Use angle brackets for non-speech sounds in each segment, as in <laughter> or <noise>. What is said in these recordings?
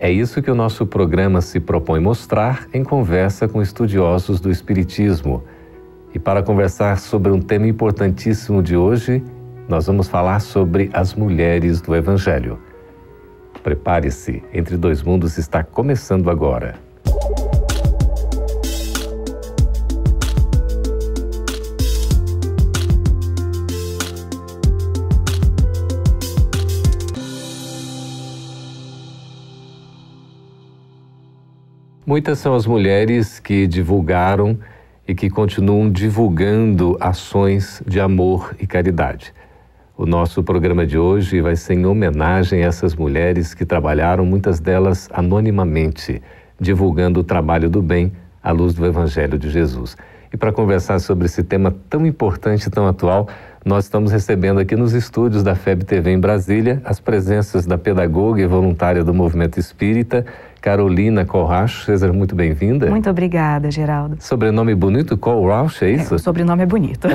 É isso que o nosso programa se propõe mostrar em conversa com estudiosos do Espiritismo. E para conversar sobre um tema importantíssimo de hoje, nós vamos falar sobre as mulheres do Evangelho. Prepare-se, Entre Dois Mundos está começando agora. Muitas são as mulheres que divulgaram e que continuam divulgando ações de amor e caridade. O nosso programa de hoje vai ser em homenagem a essas mulheres que trabalharam, muitas delas anonimamente, divulgando o trabalho do bem à luz do Evangelho de Jesus. E para conversar sobre esse tema tão importante tão atual, nós estamos recebendo aqui nos estúdios da FEB TV em Brasília as presenças da pedagoga e voluntária do Movimento Espírita, Carolina Colracho. Seja muito bem-vinda. Muito obrigada, Geraldo. Sobrenome bonito, Colracho, é isso? É, o sobrenome é bonito.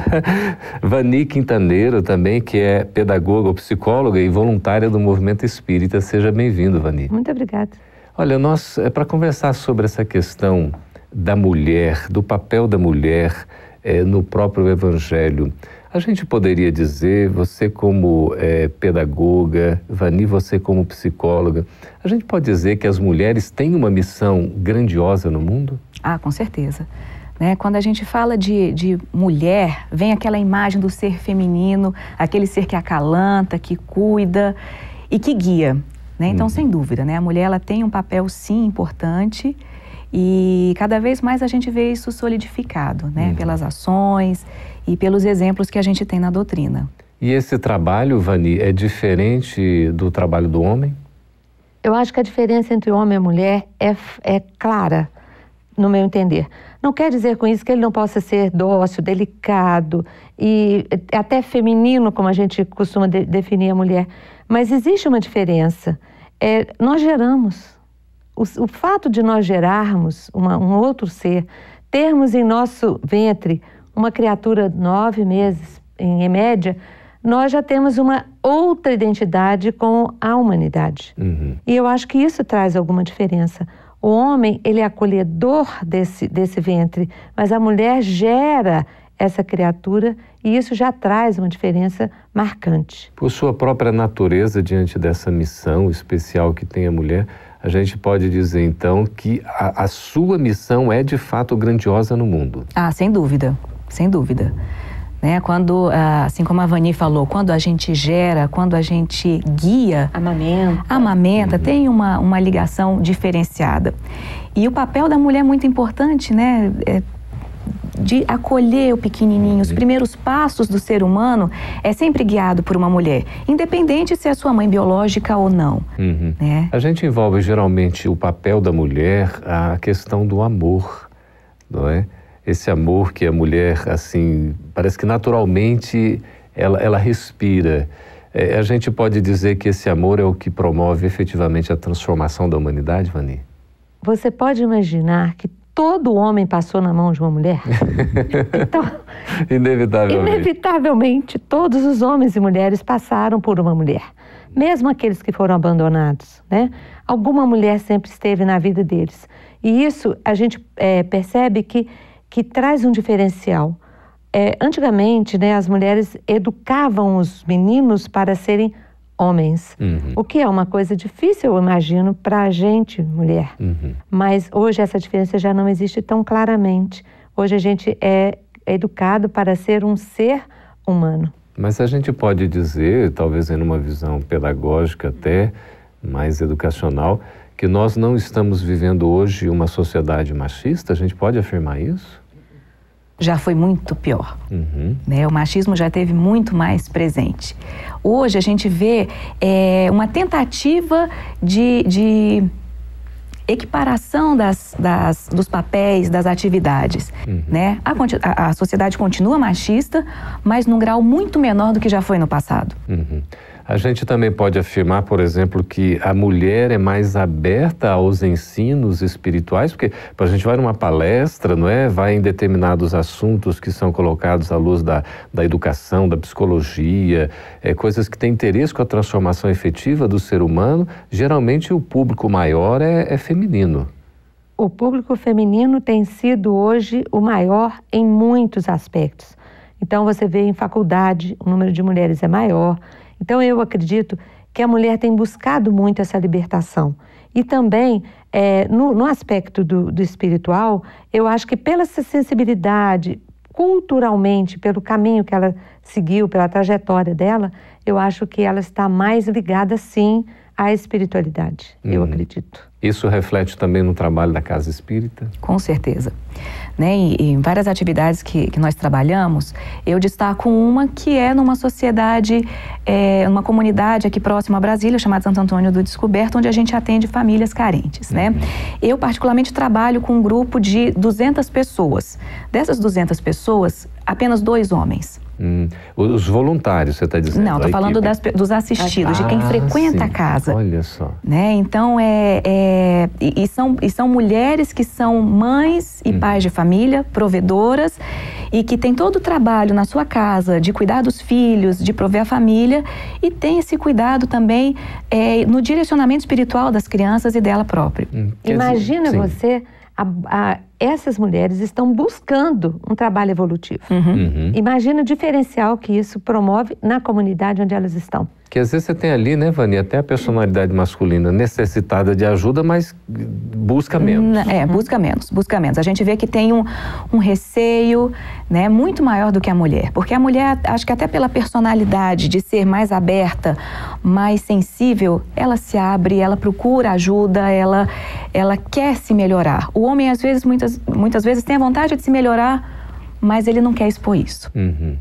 <laughs> Vani Quintaneiro também, que é pedagoga, psicóloga e voluntária do Movimento Espírita. Seja bem-vindo, Vani. Muito obrigada. Olha, nós, é para conversar sobre essa questão da mulher, do papel da mulher é, no próprio Evangelho, a gente poderia dizer, você como é, pedagoga, Vani, você como psicóloga, a gente pode dizer que as mulheres têm uma missão grandiosa no mundo? Ah, com certeza. Né? Quando a gente fala de, de mulher, vem aquela imagem do ser feminino, aquele ser que acalanta, que cuida e que guia. Né? Então, hum. sem dúvida, né? a mulher ela tem um papel, sim, importante e cada vez mais a gente vê isso solidificado né? Hum. pelas ações e pelos exemplos que a gente tem na doutrina. E esse trabalho, Vani, é diferente do trabalho do homem? Eu acho que a diferença entre homem e mulher é, é clara, no meu entender. Não quer dizer com isso que ele não possa ser dócil, delicado e até feminino, como a gente costuma de, definir a mulher. Mas existe uma diferença. É, nós geramos. O, o, fato de nós gerarmos uma, um outro ser, termos em nosso ventre uma criatura nove meses, em média, nós já temos uma outra identidade com a humanidade. Uhum. E eu acho que isso traz alguma diferença. O homem, ele é acolhedor desse, desse ventre, mas a mulher gera essa criatura e isso já traz uma diferença marcante. Por sua própria natureza, diante dessa missão especial que tem a mulher, a gente pode dizer então que a, a sua missão é de fato grandiosa no mundo. Ah, sem dúvida sem dúvida. Né? Quando, ah, assim como a Vani falou, quando a gente gera, quando a gente guia, amamenta, amamenta uhum. tem uma, uma ligação diferenciada. E o papel da mulher é muito importante, né? É de acolher o pequenininho. Os uhum. primeiros passos do ser humano é sempre guiado por uma mulher, independente se é sua mãe biológica ou não. Uhum. Né? A gente envolve geralmente o papel da mulher a questão do amor, não é? Esse amor que a mulher, assim, parece que naturalmente ela, ela respira. É, a gente pode dizer que esse amor é o que promove efetivamente a transformação da humanidade, Vani? Você pode imaginar que todo homem passou na mão de uma mulher? <laughs> então, inevitavelmente. Inevitavelmente, todos os homens e mulheres passaram por uma mulher. Mesmo aqueles que foram abandonados, né? Alguma mulher sempre esteve na vida deles. E isso a gente é, percebe que que traz um diferencial. É, antigamente, né, as mulheres educavam os meninos para serem homens, uhum. o que é uma coisa difícil, eu imagino, para a gente, mulher. Uhum. Mas hoje essa diferença já não existe tão claramente. Hoje a gente é educado para ser um ser humano. Mas a gente pode dizer, talvez em uma visão pedagógica até mais educacional, que nós não estamos vivendo hoje uma sociedade machista? A gente pode afirmar isso? Já foi muito pior. Uhum. Né? O machismo já teve muito mais presente. Hoje a gente vê é, uma tentativa de, de equiparação das, das, dos papéis, das atividades. Uhum. Né? A, a, sociedade continua machista, mas num grau muito menor do que já foi no passado. Uhum. A gente também pode afirmar, por exemplo, que a mulher é mais aberta aos ensinos espirituais, porque a gente vai numa palestra, não é? Vai em determinados assuntos que são colocados à luz da, da educação, da psicologia, é, coisas que têm interesse com a transformação efetiva do ser humano. Geralmente o público maior é, é feminino. O público feminino tem sido hoje o maior em muitos aspectos. Então, você vê em faculdade, o número de mulheres é maior, então, eu acredito que a mulher tem buscado muito essa libertação. E também, é, no, no, aspecto do, do espiritual, eu acho que pela sensibilidade, culturalmente, pelo caminho que ela seguiu, pela trajetória dela, eu acho que ela está mais ligada, sim, à espiritualidade, eu uhum. acredito. Isso reflete também no trabalho da Casa Espírita? Com certeza. Né? E, e em várias atividades que, que nós trabalhamos, eu destaco uma que é numa sociedade, é, uma comunidade aqui próxima a Brasília, chamada Santo Antônio do Descoberto, onde a gente atende famílias carentes. Né? Uhum. Eu, particularmente, trabalho com um grupo de 200 pessoas. Dessas 200 pessoas, apenas dois homens. Hum, os voluntários, você está dizendo? Não, estou falando das, dos assistidos, ah, de quem ah, frequenta sim. a casa. Olha só. Né? Então, é, é e, e, são, e são mulheres que são mães e hum. pais de família, provedoras, e que têm todo o trabalho na sua casa de cuidar dos filhos, de prover a família, e tem esse cuidado também é, no direcionamento espiritual das crianças e dela própria. Hum, Imagina dizer, você a, a, essas mulheres estão buscando um trabalho evolutivo. Uhum. Uhum. Imagina o diferencial que isso promove na comunidade onde elas estão. Que às vezes você tem ali, né, Vani, até a personalidade masculina necessitada de ajuda, mas busca menos. É, busca menos, busca menos. A gente vê que tem um, um receio, né, muito maior do que a mulher. Porque a mulher, acho que até pela personalidade de ser mais aberta, mais sensível, ela se abre, ela procura ajuda, ela, ela quer se melhorar. O homem, às vezes, muitas, muitas vezes tem a vontade de se melhorar, mas ele não quer expor isso. Uhum.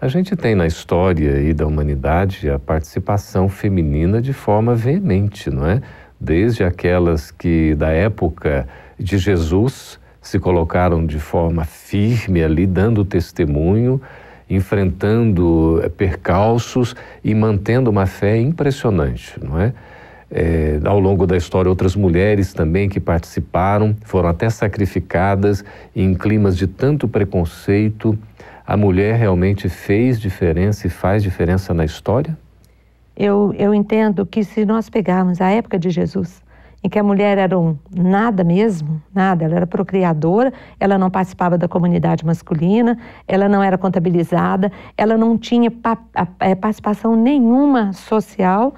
A gente tem na história aí da humanidade a participação feminina de forma veemente, não é? Desde aquelas que da época de Jesus se colocaram de forma firme ali, dando testemunho, enfrentando eh, percalços e mantendo uma fé impressionante, não é? É, ao longo da história, outras mulheres também que participaram foram até sacrificadas em climas de tanto preconceito a mulher realmente fez diferença e faz diferença na história? Eu, eu entendo que se nós pegarmos a época de Jesus, em que a mulher era um nada mesmo, nada, ela era procriadora, ela não participava da comunidade masculina, ela não era contabilizada, ela não tinha é, participação nenhuma social,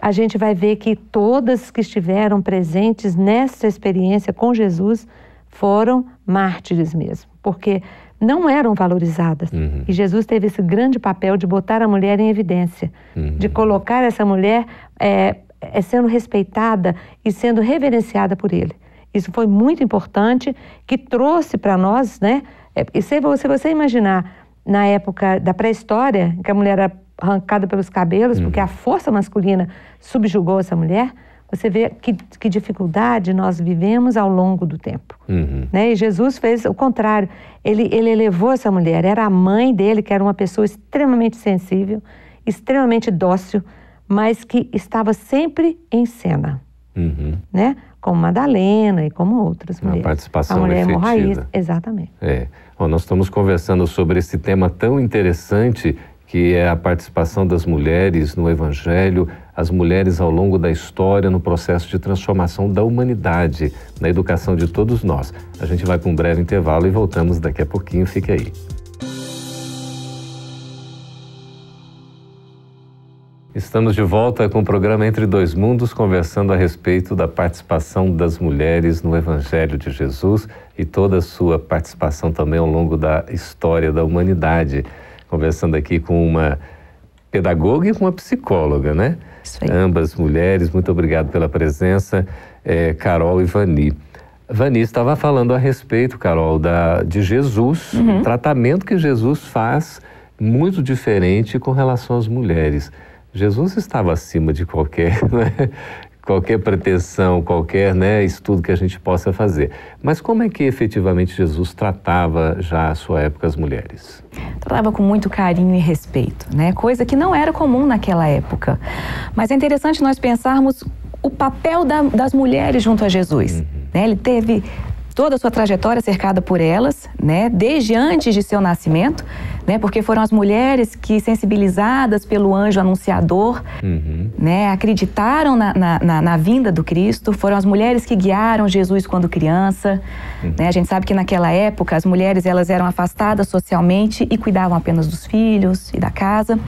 a gente vai ver que todas que estiveram presentes nessa experiência com Jesus foram mártires mesmo, porque não eram valorizadas. Uhum. E Jesus teve esse grande papel de botar a mulher em evidência, uhum. de colocar essa mulher é, é, sendo respeitada e sendo reverenciada por ele. Isso foi muito importante, que trouxe para nós, né? É, e se você, se você imaginar, na época da pré-história, que a mulher era arrancada pelos cabelos, uhum. porque a força masculina subjugou essa mulher, você vê que, que dificuldade nós vivemos ao longo do tempo. Uhum. Né? E Jesus fez o contrário. Ele, ele elevou essa mulher. Era a mãe dele, que era uma pessoa extremamente sensível, extremamente dócil, mas que estava sempre em cena. Uhum. Né? Como Madalena e como outras mulheres. A participação a mulher efetiva. exatamente. É. Bom, nós estamos conversando sobre esse tema tão interessante que é a participação das mulheres no Evangelho, as mulheres ao longo da história no processo de transformação da humanidade, na educação de todos nós. A gente vai para um breve intervalo e voltamos daqui a pouquinho. Fique aí. Estamos de volta com o programa Entre Dois Mundos, conversando a respeito da participação das mulheres no Evangelho de Jesus e toda a sua participação também ao longo da história da humanidade conversando aqui com uma pedagoga e com uma psicóloga, né? Isso aí. Ambas mulheres, muito obrigado pela presença, é, Carol e Vani. Vani estava falando a respeito, Carol, da, de Jesus, uhum. o tratamento que Jesus faz muito diferente com relação às mulheres. Jesus estava acima de qualquer <laughs> né? Qualquer pretensão, qualquer né, estudo que a gente possa fazer. Mas como é que efetivamente Jesus tratava já à sua época as mulheres? Tratava com muito carinho e respeito, né? Coisa que não era comum naquela época. Mas é interessante nós pensarmos o papel da, das mulheres junto a Jesus. Uhum. Né? Ele teve toda a sua trajetória cercada por elas, né, desde antes de seu nascimento, né, porque foram as mulheres que, sensibilizadas pelo anjo anunciador, uhum. né, acreditaram na, na, na, vinda do Cristo, foram as mulheres que guiaram Jesus quando criança. Uhum. Né, a gente sabe que naquela época as mulheres elas eram afastadas socialmente e cuidavam apenas dos filhos e da casa.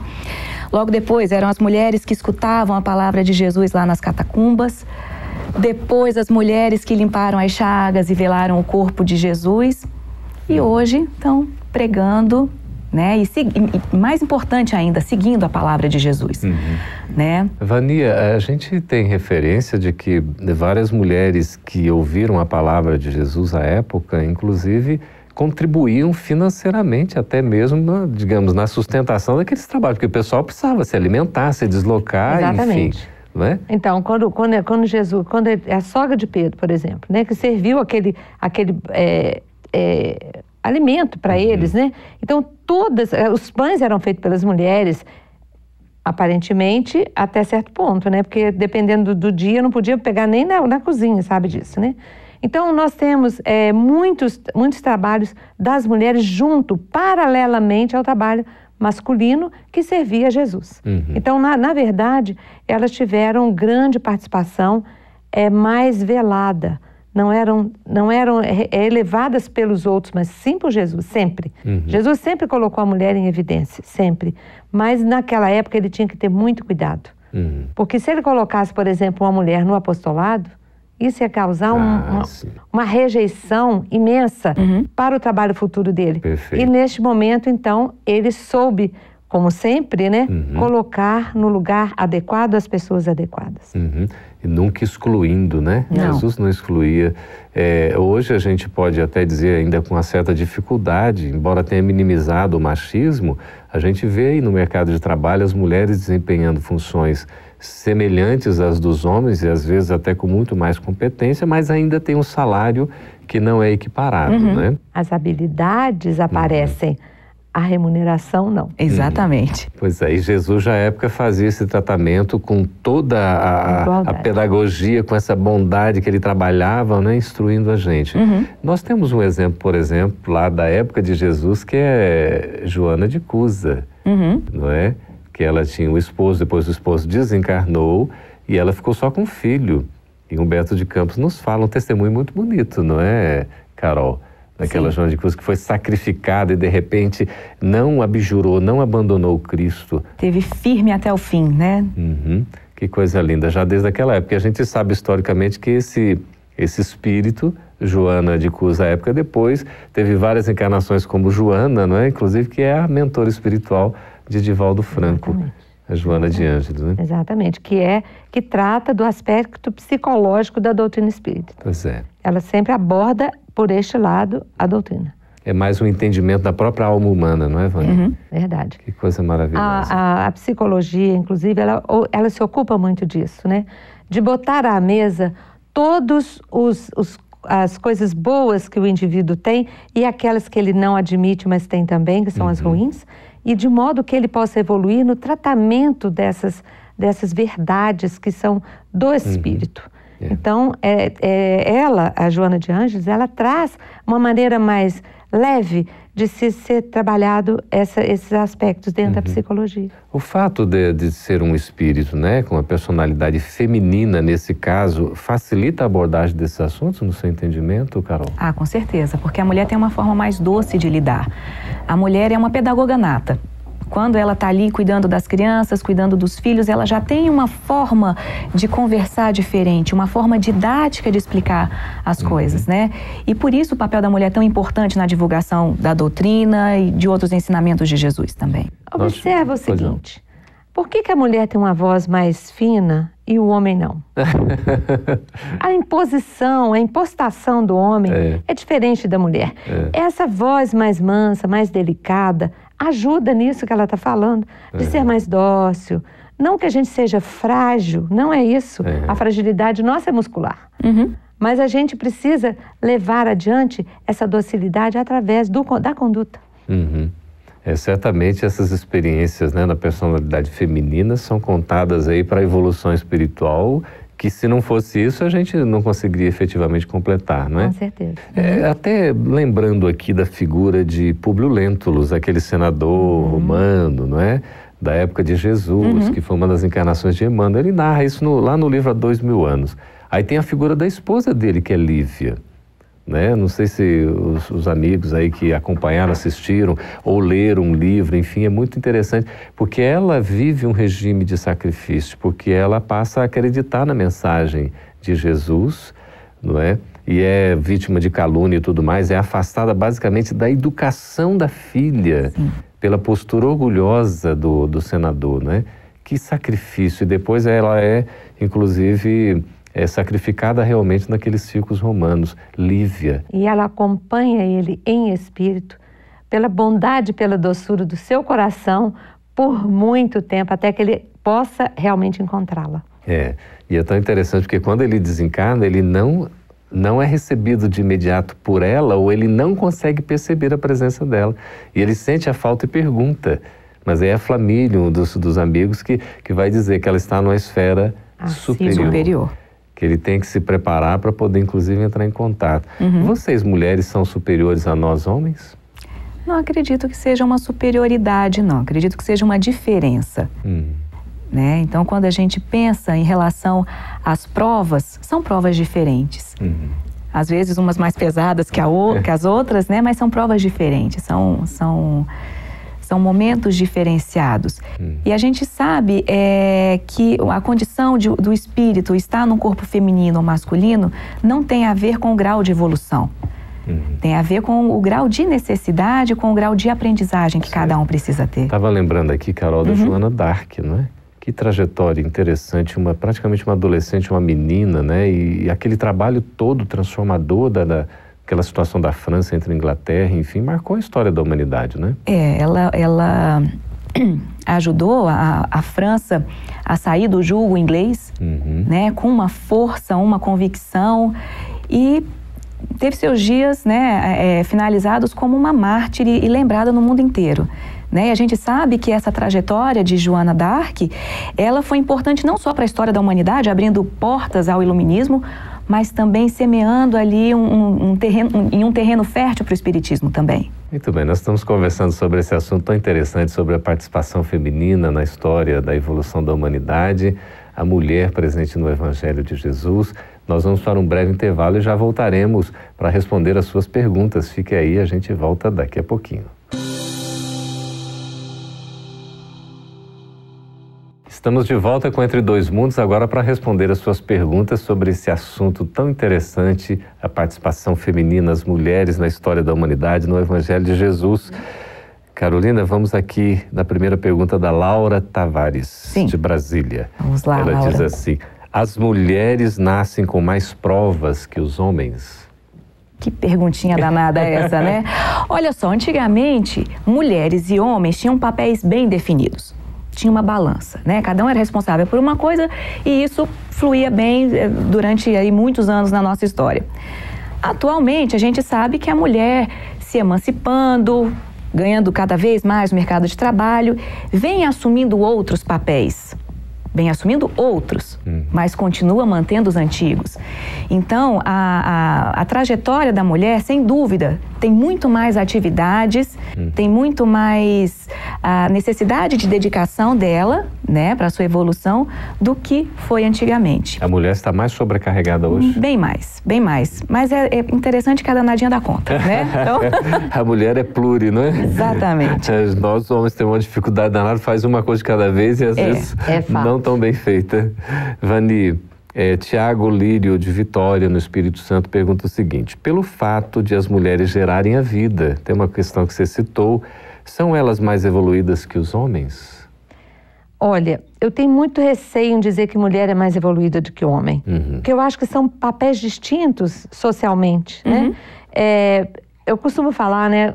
Logo depois eram as mulheres que escutavam a palavra de Jesus lá nas catacumbas. Depois, as mulheres que limparam as chagas e velaram o corpo de Jesus. E hoje estão pregando né? E, e, mais importante ainda, seguindo a palavra de Jesus, uhum. né? Vania, a gente tem referência de que várias mulheres que ouviram a palavra de Jesus à época, inclusive, contribuíam financeiramente, até mesmo, na, digamos, na sustentação daqueles trabalhos, porque o pessoal precisava se alimentar, se deslocar, Exatamente. enfim. É? Então, quando, quando, quando Jesus, quando a sogra de Pedro, por exemplo, né, que serviu aquele, aquele é, é, alimento para uhum. eles, né? Então, todas, é, os pães eram feitos pelas mulheres, aparentemente até certo ponto, né? Porque dependendo do, do dia, não podia pegar nem na, na, cozinha, sabe disso, né? Então, nós temos é, muitos, muitos trabalhos das mulheres junto, paralelamente ao trabalho masculino que servia a Jesus. Uhum. Então, na, na, verdade, elas tiveram grande participação é, mais velada. Não eram, não eram é, elevadas pelos outros, mas sim por Jesus, sempre. Uhum. Jesus sempre colocou a mulher em evidência, sempre. Mas naquela época ele tinha que ter muito cuidado. Uhum. Porque se ele colocasse, por exemplo, uma mulher no apostolado, isso ia causar ah, um, uma, uma, rejeição imensa uhum. para o trabalho futuro dele. Perfeito. E neste momento, então, ele soube, como sempre, né, uhum. colocar no lugar adequado as pessoas adequadas. Uhum. E nunca excluindo, né? Não. Jesus não excluía. É, hoje a gente pode até dizer, ainda com uma certa dificuldade, embora tenha minimizado o machismo, a gente vê aí no mercado de trabalho as mulheres desempenhando funções semelhantes às dos homens e às vezes até com muito mais competência, mas ainda tem um salário que não é equiparado, uhum. né? As habilidades aparecem. Uhum. A remuneração não. Exatamente. Uhum. Pois é, e Jesus já à época fazia esse tratamento com toda a, a pedagogia, com essa bondade que ele trabalhava, né, instruindo a gente. Uhum. Nós temos um exemplo, por exemplo, lá da época de Jesus, que é Joana de Cusa, uhum. não é? que ela tinha um esposo, depois o esposo desencarnou e ela ficou só com um filho. E Humberto de Campos nos fala um testemunho muito bonito, não é, Carol? Daquela Joana de Cruz que foi sacrificada e de repente não abjurou, não abandonou Cristo. Teve firme até o fim, né? Uhum. Que coisa linda, já desde aquela época. A gente sabe historicamente que esse, esse espírito, Joana de Cruz, à época depois, teve várias encarnações como Joana, não é? Inclusive que é a mentora espiritual de Divaldo Franco. Exatamente. A Joana de Ângeles, né? Exatamente, que é que trata do aspecto psicológico da doutrina espírita. Pois é. Ela sempre aborda por este lado a doutrina. É mais um entendimento da própria alma humana, não é, Vânia? Uhum, verdade. Que coisa maravilhosa. A, a, a, psicologia, inclusive, ela, ela se ocupa muito disso, né? De botar à mesa todos os, os as coisas boas que o indivíduo tem e aquelas que ele não admite, mas tem também, que são uhum. as ruins, e de modo que ele possa evoluir no tratamento dessas, dessas verdades que são do uhum. espírito. Uhum. É. Então, é, é, ela, a Joana de Ângeles, ela traz uma maneira mais leve de se ser trabalhado essa, esses aspectos dentro uhum. da psicologia. O fato de, de, ser um espírito, né, com uma personalidade feminina nesse caso, facilita a abordagem desses assuntos no seu entendimento, Carol? Ah, com certeza, porque a mulher tem uma forma mais doce de lidar. A mulher é uma pedagoga nata. Quando ela está ali cuidando das crianças, cuidando dos filhos, ela já tem uma forma de conversar diferente, uma forma didática de explicar as uhum. coisas, né? E por isso o papel da mulher é tão importante na divulgação da doutrina e de outros ensinamentos de Jesus também. Observa o seguinte: por que, que a mulher tem uma voz mais fina e o homem não? <laughs> a imposição, a impostação do homem é, é diferente da mulher. É. Essa voz mais mansa, mais delicada, ajuda nisso que ela está falando, de é. ser mais dócil, Não que a gente seja frágil, não é isso. É. A fragilidade nossa é muscular. Uhum. Mas a gente precisa levar adiante essa docilidade através do, da conduta. Uhum. É, certamente essas experiências né, na personalidade feminina são contadas aí para a evolução espiritual que se não fosse isso a gente não conseguiria efetivamente completar, não é? Com certeza. É, até lembrando aqui da figura de Públio Lentulus, aquele senador romano, não é? Da época de Jesus, que foi uma das encarnações de Emmanuel. Ele narra isso no- lá no livro há dois mil anos. Aí tem a figura da esposa dele, que é Lívia. Né? Não sei se os, os amigos aí que acompanharam, assistiram ou leram um livro, enfim, é muito interessante, porque ela vive um regime de sacrifício, porque ela passa a acreditar na mensagem de Jesus, não é? E é vítima de calúnia e tudo mais, é afastada basicamente da educação da filha pela postura orgulhosa do, do senador, né? Que sacrifício! E depois ela é, inclusive, é sacrificada realmente naqueles círculos romanos. Lívia. E ela acompanha ele em espírito, pela bondade e pela doçura do seu coração, por muito tempo, até que ele possa realmente encontrá-la. É, e é tão interessante porque quando ele desencarna, ele não não é recebido de imediato por ela ou ele não consegue perceber a presença dela. E ele sente a falta e pergunta. Mas aí é a Flamília, um dos, dos amigos, que, que vai dizer que ela está numa esfera Acima. superior. Superior. Que ele tem que se preparar para poder, inclusive, entrar em contato. Uhum. Vocês, mulheres, são superiores a nós, homens? Não acredito que seja uma superioridade, não. Acredito que seja uma diferença. Hum. Né? Então, quando a gente pensa em relação às provas, são provas diferentes. Uhum. Às vezes umas mais pesadas que, a o- que as outras, né? Mas são provas diferentes, são, são, são momentos diferenciados. E a gente sabe é, que a condição de- do espírito estar num corpo feminino ou masculino não tem a ver com o grau de evolução. Tem a ver com o grau de necessidade, com o grau de aprendizagem que cada um precisa ter. Estava lembrando aqui, Carol, da Uhum. Joana Dark, não é? Que trajetória interessante, uma praticamente uma adolescente, uma menina, né? E, e aquele trabalho todo transformador da, da aquela situação da França entre a Inglaterra, enfim, marcou a história da humanidade, né? É, ela, ela <clears throat> ajudou a, a França a sair do julgo inglês, Uhum. né, com uma força, uma convicção e teve seus dias, né, é, finalizados como uma mártir e, lembrada no mundo inteiro. Né? E a gente sabe que essa trajetória de Joana d'Arc, ela foi importante não só para a história da humanidade, abrindo portas ao iluminismo, mas também semeando ali um, um- um terreno, um- em um terreno fértil para o espiritismo também. Muito bem, nós estamos conversando sobre esse assunto tão interessante, sobre a participação feminina na história da evolução da humanidade, a mulher presente no Evangelho de Jesus. Nós vamos para um breve intervalo e já voltaremos para responder as suas perguntas. Fique aí, a gente volta daqui a pouquinho. Estamos de volta com Entre Dois Mundos agora para responder as suas perguntas sobre esse assunto tão interessante, a participação feminina, as mulheres na história da humanidade, no Evangelho de Jesus. Carolina, vamos aqui na primeira pergunta da Laura Tavares, Sim. de Brasília. Vamos lá, Ela Laura. diz assim: as mulheres nascem com mais provas que os homens? Que perguntinha danada é essa, né? <laughs> Olha só, antigamente, mulheres e homens tinham papéis bem definidos. Tinha uma balança, né? Cada um era responsável por uma coisa e isso fluía bem eh, durante aí muitos anos na nossa história. Atualmente, a gente sabe que a mulher se emancipando, ganhando cada vez mais no mercado de trabalho, vem assumindo outros papéis. Vem assumindo outros, mas continua mantendo os antigos. Então, a, a, a trajetória da mulher, sem dúvida, tem muito mais atividades, tem muito mais a necessidade de dedicação dela, né, para sua evolução, do que foi antigamente. A mulher está mais sobrecarregada hoje? Bem mais, bem mais. Mas é, é interessante que a danadinha dá conta, né? <laughs> Então, a mulher é pluri, não é? Exatamente. É, Nós homens temos uma dificuldade danada, faz uma coisa de cada vez e às É, vezes é não tão bem feita. Vani, é, Tiago Lírio de Vitória, no Espírito Santo, pergunta o seguinte: pelo fato de as mulheres gerarem a vida, tem uma questão que você citou, são elas mais evoluídas que os homens? Olha, eu tenho muito receio em dizer que mulher é mais evoluída do que homem. Uhum. Porque eu acho que são papéis distintos socialmente, né? É, eu costumo falar, né?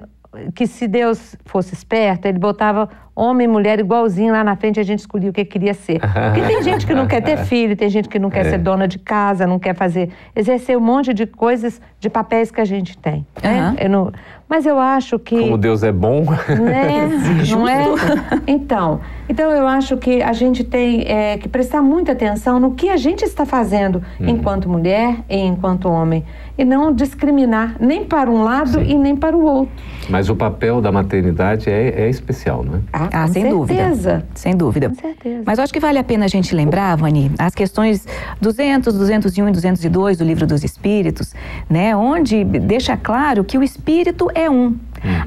Que se Deus fosse esperto, ele botava homem e mulher igualzinho lá na frente, a gente escolhia o que queria ser. Porque tem gente que não quer ter filho, tem gente que não quer é. ser dona de casa, não quer fazer, exercer um monte de coisas, de papéis que a gente tem. Né? Eu não, mas eu acho que. Como Deus é bom. Né? <laughs> não é? Então, então eu acho que a gente tem é, que prestar muita atenção no que a gente está fazendo uhum. enquanto mulher e enquanto homem. E não discriminar nem para um lado Sim. e nem para o outro. Mas o papel da maternidade é, é especial, não é? Ah, ah sem certeza. dúvida. Sem dúvida. Com certeza. Mas eu acho que vale a pena a gente lembrar, Vani, as questões 200, 201 e 202 do Livro dos Espíritos, né? Onde deixa claro que o espírito é um. Uhum.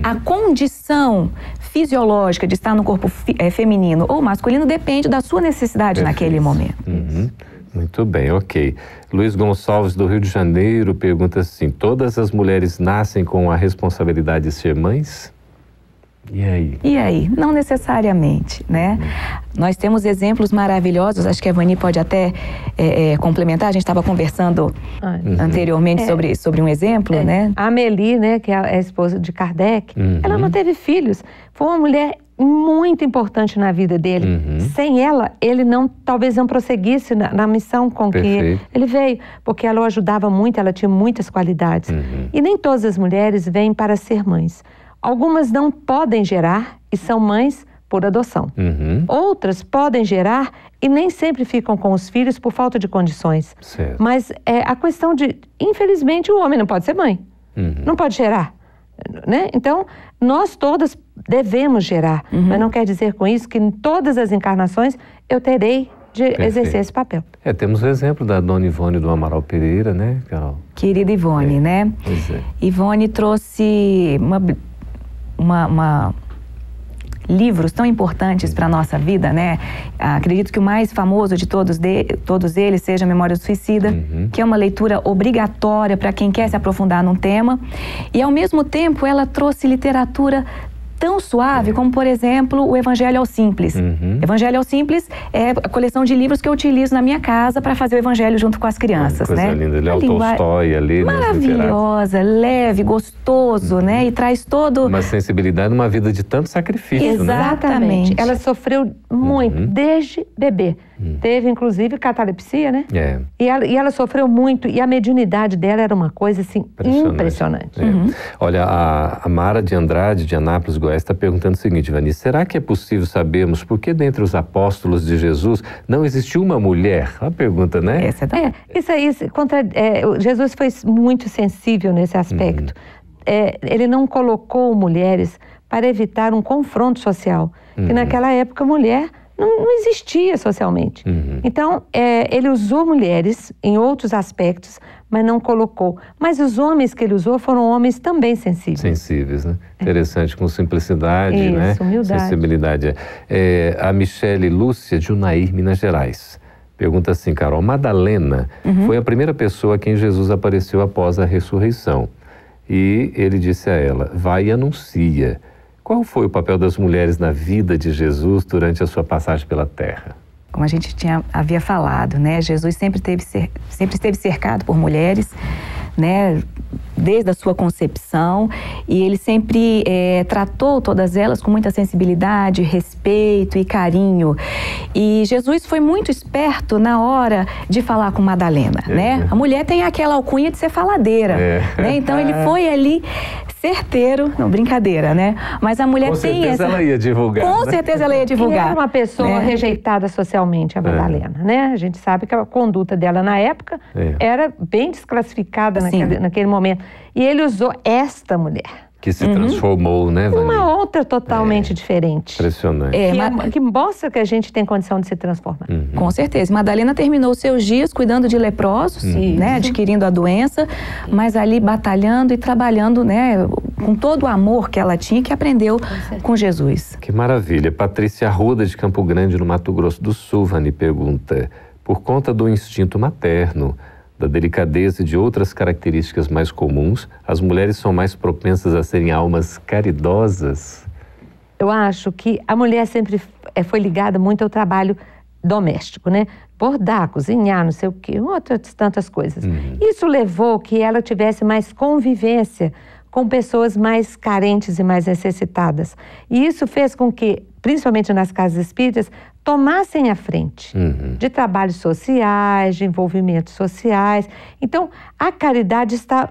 A condição fisiológica de estar no corpo é, feminino ou masculino depende da sua necessidade Perfeito. naquele momento. Uhum. Muito bem, ok. Luiz Gonçalves, do Rio de Janeiro, pergunta assim: todas as mulheres nascem com a responsabilidade de ser mães? E aí? E aí? Não necessariamente, né? Nós temos exemplos maravilhosos, acho que a Vani pode até é, é, complementar, a gente estava conversando uhum. anteriormente é. sobre, sobre um exemplo, é. né? A Amélie, né, que é a esposa de Kardec, uhum. ela não teve filhos, foi uma mulher muito importante na vida dele. Uhum. Sem ela, ele não, talvez não prosseguisse na, na missão com Perfeito. que ele veio, porque ela o ajudava muito, ela tinha muitas qualidades. Uhum. E nem todas as mulheres vêm para ser mães. Algumas não podem gerar e são mães por adoção. Uhum. Outras podem gerar e nem sempre ficam com os filhos por falta de condições. Certo. Mas é a questão de, infelizmente, o homem não pode ser mãe, uhum. não pode gerar. Né? Então, nós todas devemos gerar, uhum. mas não quer dizer com isso que em todas as encarnações eu terei de Perfeito. exercer esse papel. É, temos o exemplo da dona Ivone do Amaral Pereira, né, Carol? Querida Ivone, é. né? Pois é. Ivone trouxe uma uma, uma livros tão importantes para a nossa vida, né? Acredito que o mais famoso de todos, de, todos eles seja Memória do Suicida, uhum. que é uma leitura obrigatória para quem quer se aprofundar num tema. E, ao mesmo tempo, ela trouxe literatura tão suave como, por exemplo, o Evangelho ao Simples. Uhum. Evangelho ao Simples é a coleção de livros que eu utilizo na minha casa para fazer o Evangelho junto com as crianças, coisa né? linda, ele é o Tolstói ali. Maravilhosa, leve, gostoso, uhum. né? E traz todo... Uma sensibilidade numa vida de tanto sacrifício, né? Exatamente. Né? Ela sofreu muito, uhum. desde bebê. Hum. Teve, inclusive, catalepsia, né? É. E ela, e ela, sofreu muito, e a mediunidade dela era uma coisa, assim, impressionante. impressionante. É. Uhum. Olha, a, a, Mara de Andrade, de Anápolis, Goiás, está perguntando o seguinte, Vani, será que é possível sabermos por que dentre os apóstolos de Jesus não existiu uma mulher? Uma pergunta, né? Essa é, é isso aí, contra, é, Jesus foi muito sensível nesse aspecto. Uhum. É, ele não colocou mulheres para evitar um confronto social. Uhum. Que naquela época, mulher não, não existia socialmente. Uhum. Então, é, ele usou mulheres em outros aspectos, mas não colocou. Mas os homens que ele usou foram homens também sensíveis. Sensíveis, né? É. Interessante, com simplicidade, Isso, né? humildade. Sensibilidade. É, a Michele Lúcia, de Unaí, Minas Gerais. Pergunta assim, Carol, Madalena uhum. foi a primeira pessoa a quem Jesus apareceu após a ressurreição. E ele disse a ela, vai e anuncia qual foi o papel das mulheres na vida de Jesus durante a sua passagem pela terra? Como a gente tinha, havia falado, né? Jesus sempre, teve, sempre esteve cercado por mulheres, né? Desde a sua concepção e ele sempre é, tratou todas elas com muita sensibilidade, respeito e carinho. E Jesus foi muito esperto na hora de falar com Madalena, é. né? A mulher tem aquela alcunha de ser faladeira, é. né? Então ele <laughs> foi ali certeiro, não brincadeira, né? Mas a mulher com tem essa. ela ia divulgar. Com né? certeza ela ia divulgar. era uma pessoa né? rejeitada socialmente, a Madalena, é. né? A gente sabe que a conduta dela na época é. era bem desclassificada naquele, naquele momento. E ele usou esta mulher. Que se uhum. transformou, né, Vani? Uma outra totalmente é. diferente. Impressionante. É, que, é, que, mostra que a gente tem condição de se transformar. Uhum. Com certeza. Madalena terminou seus dias cuidando de leprosos, uhum. né, adquirindo a doença, mas ali batalhando e trabalhando, né, com todo o amor que ela tinha, que aprendeu com, com Jesus. Que maravilha. Patrícia Arruda, de Campo Grande, no Mato Grosso do Sul, Vani, pergunta, por conta do instinto materno, da delicadeza e de outras características mais comuns, as mulheres são mais propensas a serem almas caridosas? Eu acho que a mulher sempre eh, foi ligada muito ao trabalho doméstico, né? Bordar, cozinhar, não sei o quê, outras tantas coisas. Uhum. Isso levou que ela tivesse mais convivência com pessoas mais carentes e mais necessitadas. E isso fez com que, principalmente nas casas espíritas, tomassem a frente uhum. de trabalhos sociais, de envolvimentos sociais. Então, a caridade está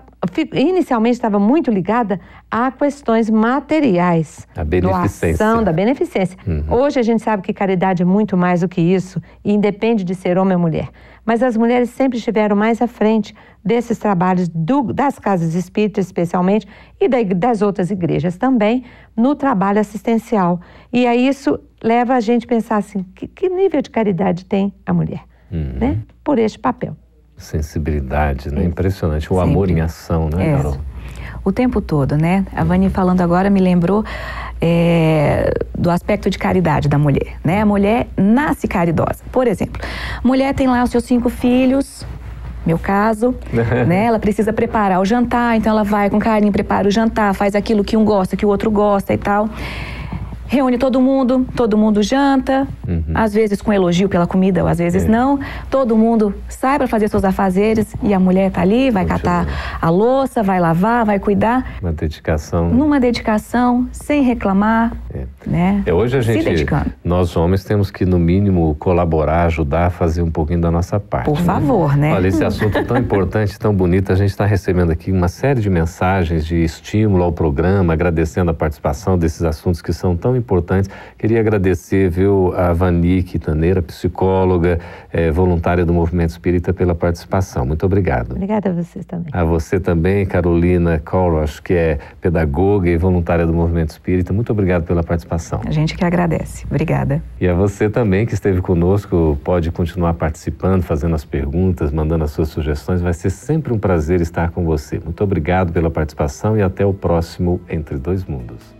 inicialmente estava muito ligada a questões materiais. A beneficência. Doação, da beneficência. Uhum. Hoje a gente sabe que caridade é muito mais do que isso e independe de ser homem ou mulher. Mas as mulheres sempre estiveram mais à frente desses trabalhos do, das casas espíritas, especialmente, e da, das outras igrejas também, no trabalho assistencial. E aí isso leva a gente a pensar assim, que, que nível de caridade tem a mulher, uhum. né? Por este papel sensibilidade, né? Impressionante. O Sempre. amor em ação, né, é. Carol? O tempo todo, né? A Vani falando agora me lembrou é, do aspecto de caridade da mulher, né? A mulher nasce caridosa. Por exemplo, mulher tem lá os seus cinco filhos, meu caso, <laughs> né? Ela precisa preparar o jantar, então ela vai com carinho, prepara o jantar, faz aquilo que um gosta, que o outro gosta e tal reúne todo mundo, todo mundo janta, uhum. às vezes com elogio pela comida, ou às vezes é. não. Todo mundo sai para fazer seus afazeres e a mulher tá ali, vai catar a louça, vai lavar, vai cuidar. Uma dedicação. Numa dedicação, sem reclamar, é. né? É, hoje a gente, nós homens temos que no mínimo colaborar, ajudar a fazer um pouquinho da nossa parte. Por né? favor, né? Olha, esse <laughs> assunto tão importante, tão bonito, a gente está recebendo aqui uma série de mensagens de estímulo ao programa, agradecendo a participação desses assuntos que são tão importantes. Queria agradecer, viu, a Vani Quitaneira, psicóloga, é, voluntária do Movimento Espírita, pela participação. Muito obrigado. Obrigada a vocês também. A você também, Carolina Korosh, que é pedagoga e voluntária do Movimento Espírita. Muito obrigado pela participação. A gente que agradece. Obrigada. E a você também que esteve conosco, pode continuar participando, fazendo as perguntas, mandando as suas sugestões. Vai ser sempre um prazer estar com você. Muito obrigado pela participação e até o próximo Entre Dois Mundos.